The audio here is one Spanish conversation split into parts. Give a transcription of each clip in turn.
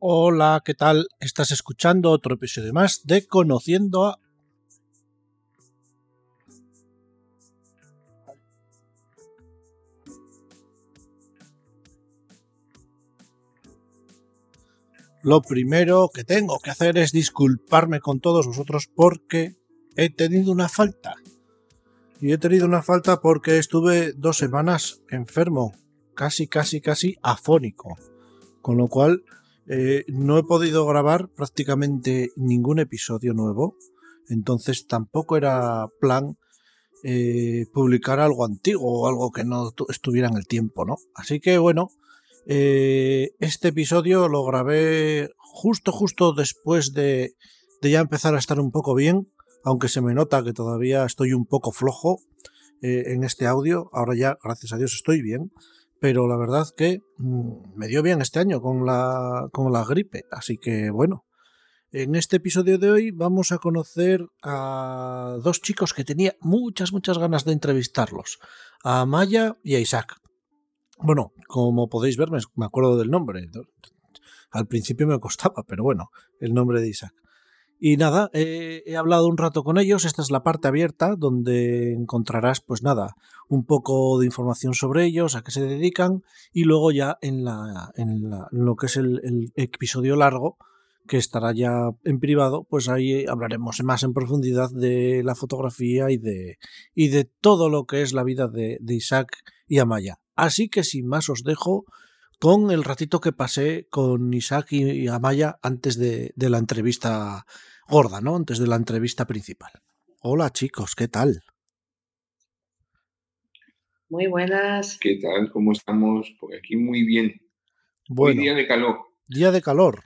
Hola, ¿qué tal? Estás escuchando otro episodio más de Conociendo a... Lo primero que tengo que hacer es disculparme con todos vosotros porque he tenido una falta. Y he tenido una falta porque estuve dos semanas enfermo, casi, casi, casi afónico. Con lo cual eh, no he podido grabar prácticamente ningún episodio nuevo, entonces tampoco era plan eh, publicar algo antiguo o algo que no estuviera en el tiempo, ¿no? Así que bueno, eh, este episodio lo grabé justo, justo después de, de, ya empezar a estar un poco bien, aunque se me nota que todavía estoy un poco flojo en este audio, ahora ya, gracias a Dios, estoy bien pero la verdad que mm, me dio bien este año con la, con la gripe. Así que bueno, en este episodio de hoy vamos a conocer a dos chicos que tenía muchas, muchas ganas de entrevistarlos, a Maya y a Isaac. Bueno, como podéis ver, me acuerdo del nombre. Al principio me costaba, pero bueno, el nombre de Isaac. Y nada, he hablado un rato con ellos. Esta es la parte abierta donde encontrarás, pues nada, un poco de información sobre ellos, a qué se dedican, y luego ya en, la, en, lo que es el, episodio largo, que estará ya en privado, pues ahí hablaremos más en profundidad de la fotografía y de, y de todo lo que es la vida de, Isaac y Amaya. Así que sin más os dejo con el ratito que pasé con Isaac y Amaya antes de, de la entrevista gorda, ¿no? Antes de la entrevista principal. Hola chicos, ¿qué tal? Muy buenas. ¿Qué tal? ¿Cómo estamos? Pues aquí muy bien. Bueno, día de calor. Día de calor.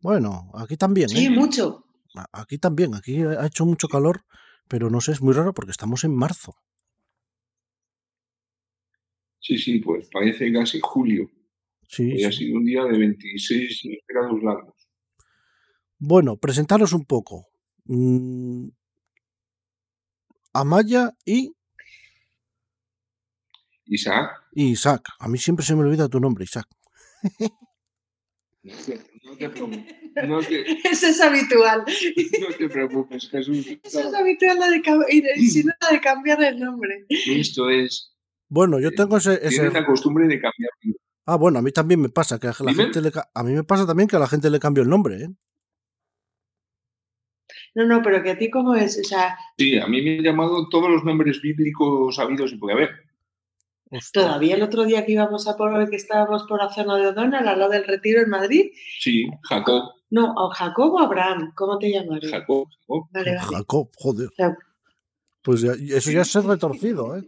Bueno, aquí también. Sí, ¿eh? mucho. Aquí también, aquí ha hecho mucho calor, pero no sé, es muy raro porque estamos en marzo. Sí, sí, pues parece casi julio. Sí. Hoy ha sido un día de 26 grados largos. Bueno, presentaros un poco. Mm, Amaya y. Isaac. Y Isaac. A mí siempre se me olvida tu nombre, Isaac. No te, no Eso es habitual. No te preocupes, Jesús. Eso es habitual la de, si no, la de cambiar el nombre. Esto es. Bueno, yo tengo ese. ese... Tienes la costumbre de cambiar. Ah, bueno, a mí también me pasa que a la gente le, a mí me pasa también que a la gente le cambio el nombre, ¿eh? No, no, pero que a ti cómo es, o sea... Sí, a mí me han llamado todos los nombres bíblicos habidos y puede haber. Todavía el otro día que íbamos a por que estábamos por la zona de O'Donnell, al lado del retiro en Madrid. Sí, Jacob. No, o Jacob o Abraham, ¿cómo te llamas? Jacob, Jacob. Vale, Jacob, joder. Pues eso ya es ser retorcido, ¿eh?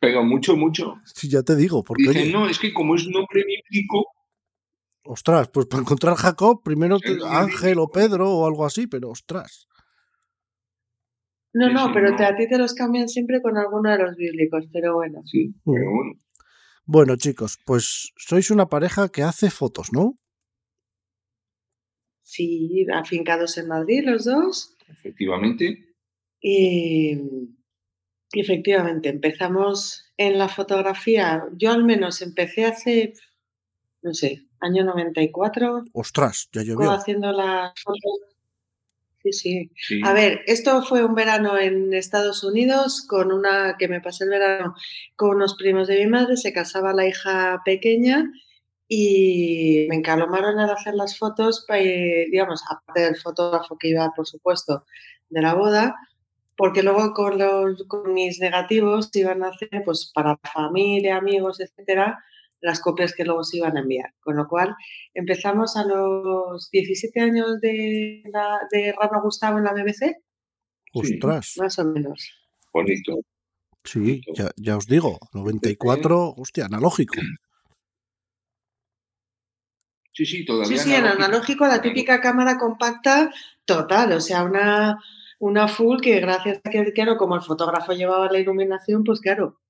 Pero mucho, mucho. Sí, ya te digo. Porque, Dicen, no, es que como es nombre bíblico, Ostras, pues para encontrar Jacob, primero Ángel o Pedro o algo así, pero ostras. No, no, pero a ti te los cambian siempre con alguno de los bíblicos, pero bueno. Sí, pero bueno. Bueno, chicos, pues sois una pareja que hace fotos, ¿no? Sí, afincados en Madrid los dos. Efectivamente. Y efectivamente, empezamos en la fotografía. Yo al menos empecé hace, no sé, año 94. Ostras, ya llovió. Haciendo las fotos. Sí, sí, A ver, esto fue un verano en Estados Unidos con una que me pasé el verano con unos primos de mi madre, se casaba la hija pequeña y me encalomaron a hacer las fotos, digamos, aparte del fotógrafo que iba, por supuesto, de la boda, porque luego con, los, con mis negativos iban a hacer, pues para familia, amigos, etcétera, las copias que luego se iban a enviar. Con lo cual, empezamos a los 17 años de, la, de Rano Gustavo en la BBC. Ostras. más o menos. Bonito. Sí, ya, os digo, 94, hostia, analógico. Sí, sí, todavía. Sí, sí, en analógico, la típica cámara compacta total, o sea, una, una full que gracias a que, claro, como el fotógrafo llevaba la iluminación, pues claro,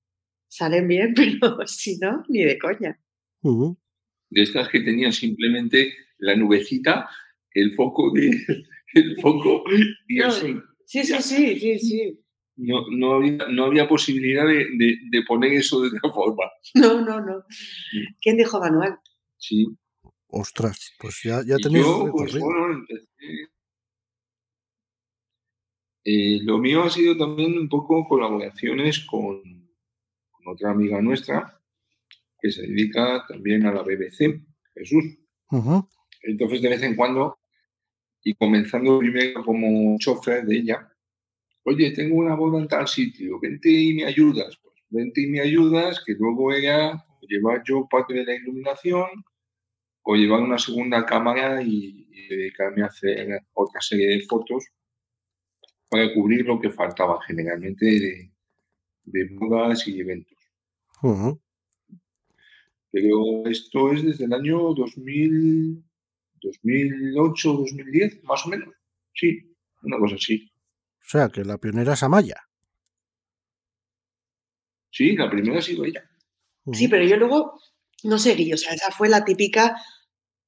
salen bien, pero si no, ni de coña. De estas que tenían simplemente la nubecita, el foco de el foco y el Sí, sí, sí, sí, sí. No, no, había, no había posibilidad de, de, poner eso de otra forma. No, no, no. ¿Quién dijo Manuel? Sí. Ostras, pues ya, ya tenéis pues, eh, lo mío ha sido también un poco colaboraciones con, otra amiga nuestra que se dedica también a la BBC, Jesús. Entonces, de vez en cuando, y comenzando primero como chofer de ella, oye, tengo una boda en tal sitio, vente y me ayudas. Pues vente y me ayudas, que luego ella lleva yo parte de la iluminación o llevar una segunda cámara y, dedicarme a hacer otra serie de fotos para cubrir lo que faltaba generalmente de, de bodas y eventos. Pero esto es desde el año 2000, 2008, 2010, más o menos. Sí, una cosa así. O sea, que la pionera es Amaya. Sí, la primera ha sido ella. Sí, pero yo luego no seguí, o sea, esa fue la típica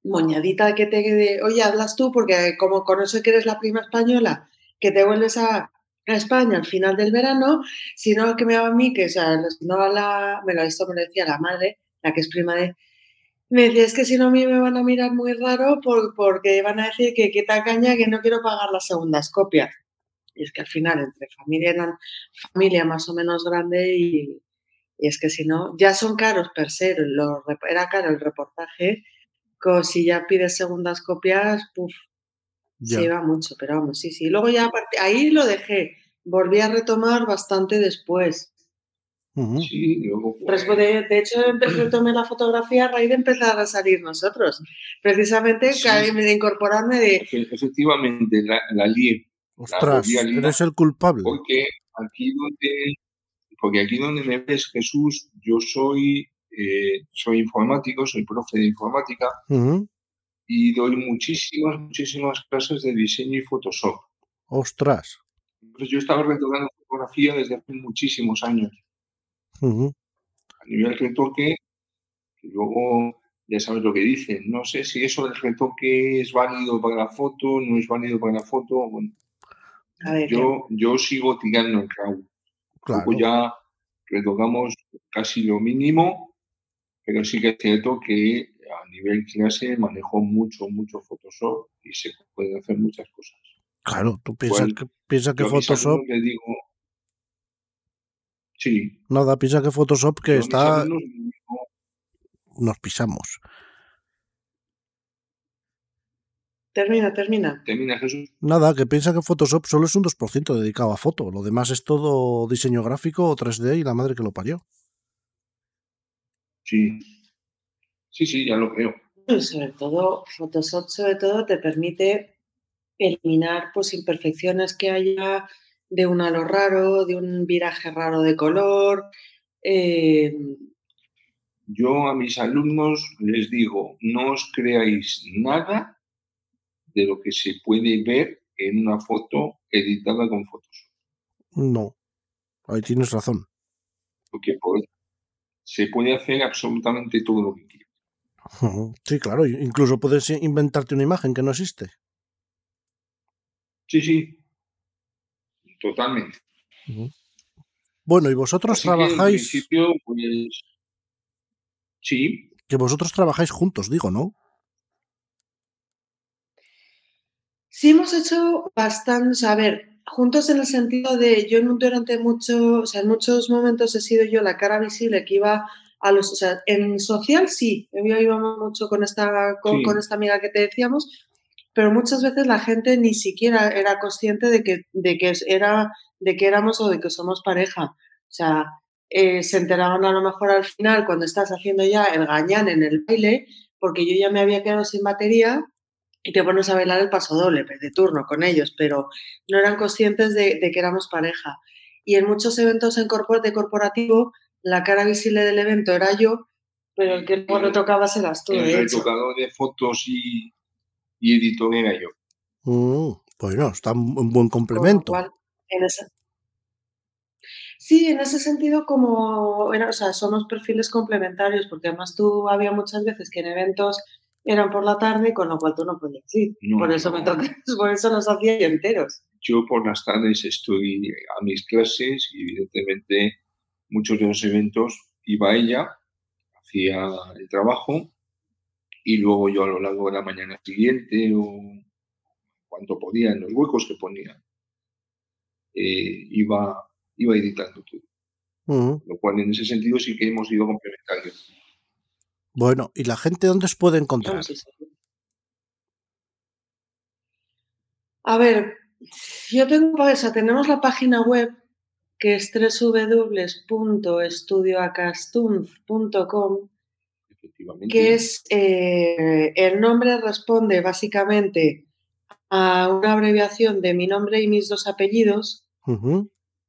moñadita que te de, oye, hablas tú, porque como conoces que eres la prima española, que te vuelves a, España al final del verano, sino que me va a mí, que o sea, no la, me lo visto, me lo decía la madre, la que es prima de, me decía, es que si no a mí me van a mirar muy raro porque van a decir que qué caña que no quiero pagar las segundas copias. Y es que al final entre familia eran familia más o menos grande y, y es que si no, ya son caros per se, era caro el reportaje, si ya pides segundas copias, puff, se iba mucho, pero vamos, sí, sí. Luego ya ahí lo dejé, volví a retomar bastante después. Sí, luego de, de, hecho, retomé la fotografía a raíz de empezar a salir nosotros. Precisamente sí. de incorporarme de... Efectivamente, la, la lié. Ostras, eres el culpable. Porque aquí donde, porque aquí donde me ves, Jesús, yo soy eh, soy informático, soy profe de informática y doy muchísimas, muchísimas clases de diseño y Photoshop. ¡Ostras! Pues yo estaba retocando fotografía desde hace muchísimos años. A nivel retoque, y luego ya sabes lo que dicen. No sé si eso del retoque es válido para la foto, no es válido para la foto. Bueno, yo, yo sigo tirando en RAW. Claro. ya retocamos casi lo mínimo pero sí que es cierto que a nivel clase manejo mucho, mucho Photoshop y se pueden hacer muchas cosas. Claro, tú piensas que, piensa que Photoshop... Le digo, sí. Nada, piensa que Photoshop que está... Nos pisamos. Termina, termina. Termina, Jesús. Nada, que piensa que Photoshop solo es un 2% dedicado a foto. Lo demás es todo diseño gráfico o 3D y la madre que lo parió. Sí, sí, sí, ya lo creo. sobre todo, Photoshop sobre todo te permite eliminar pues imperfecciones que haya de un halo raro, de un viraje raro de color. Eh, Yo a mis alumnos les digo, no os creáis nada de lo que se puede ver en una foto editada con Photoshop. No, ahí tienes razón. Porque por, se puede hacer absolutamente todo lo que. Sí, claro, incluso puedes inventarte una imagen que no existe. Sí, sí, totalmente. Bueno, y vosotros trabajáis... principio, pues... Sí. Que vosotros trabajáis juntos, digo, ¿no? Sí, hemos hecho bastante. A ver, juntos en el sentido de yo durante mucho, o sea, en muchos momentos he sido yo la cara visible que iba a los, o sea, en social sí, yo iba mucho con esta, con, con, esta amiga que te decíamos, pero muchas veces la gente ni siquiera era consciente de que, de que era, de que éramos o de que somos pareja. O sea, eh, se enteraban a lo mejor al final cuando estás haciendo ya el gañán en el baile, porque yo ya me había quedado sin batería y te pones a bailar el paso doble de turno con ellos, pero no eran conscientes de, que éramos pareja. Y en muchos eventos en de corporativo, la cara visible del evento era yo, pero el que luego retocaba eras tú. El retocador de fotos y, y editor era yo. Mm, bueno, está un buen complemento. Sí, en ese sentido, como o sea, somos perfiles complementarios, porque además tú había muchas veces que en eventos eran por la tarde, con lo cual tú no podías ir. por eso me toca, por eso nos hacía enteros. Yo por las tardes estoy a mis clases y evidentemente muchos de los eventos iba ella, hacía el trabajo y luego yo a lo largo de la mañana siguiente o cuanto podía en los huecos que ponía, eh, iba, iba editando todo. Lo cual en ese sentido sí que hemos ido complementarios. Bueno, ¿y la gente dónde os puede encontrar? A ver, yo tengo esa, tenemos la página web que es www.estudioacastunz.com que es eh, el nombre responde básicamente a una abreviación de mi nombre y mis dos apellidos,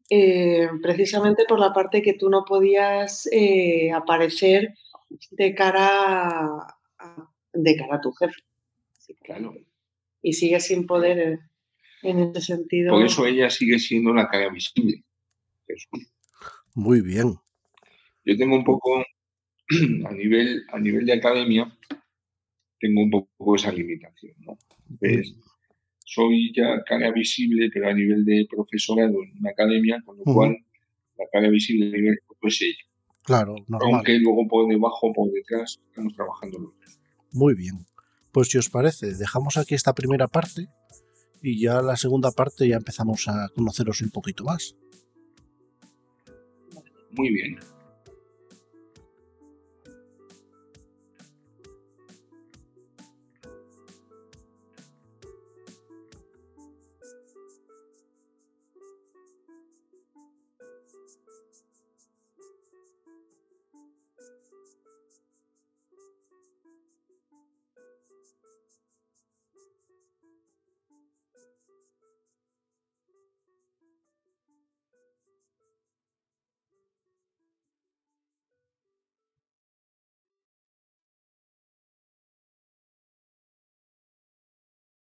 eh, precisamente por la parte que tú no podías eh, aparecer de cara a, de cara a tu jefe. claro. Y sigue sin poder en ese sentido. Por eso ella sigue siendo la cara visible. Muy bien. Yo tengo un poco, a nivel, a nivel de academia, tengo un poco esa limitación. ¿no? soy ya cara visible, pero a nivel de profesorado en una academia, con lo cual la cara visible a nivel es ella. Claro, normal. Aunque luego por debajo, por detrás, estamos trabajando los Muy bien. Pues si os parece, dejamos aquí esta primera parte y ya la segunda parte ya empezamos a conoceros un poquito más. Muy bien.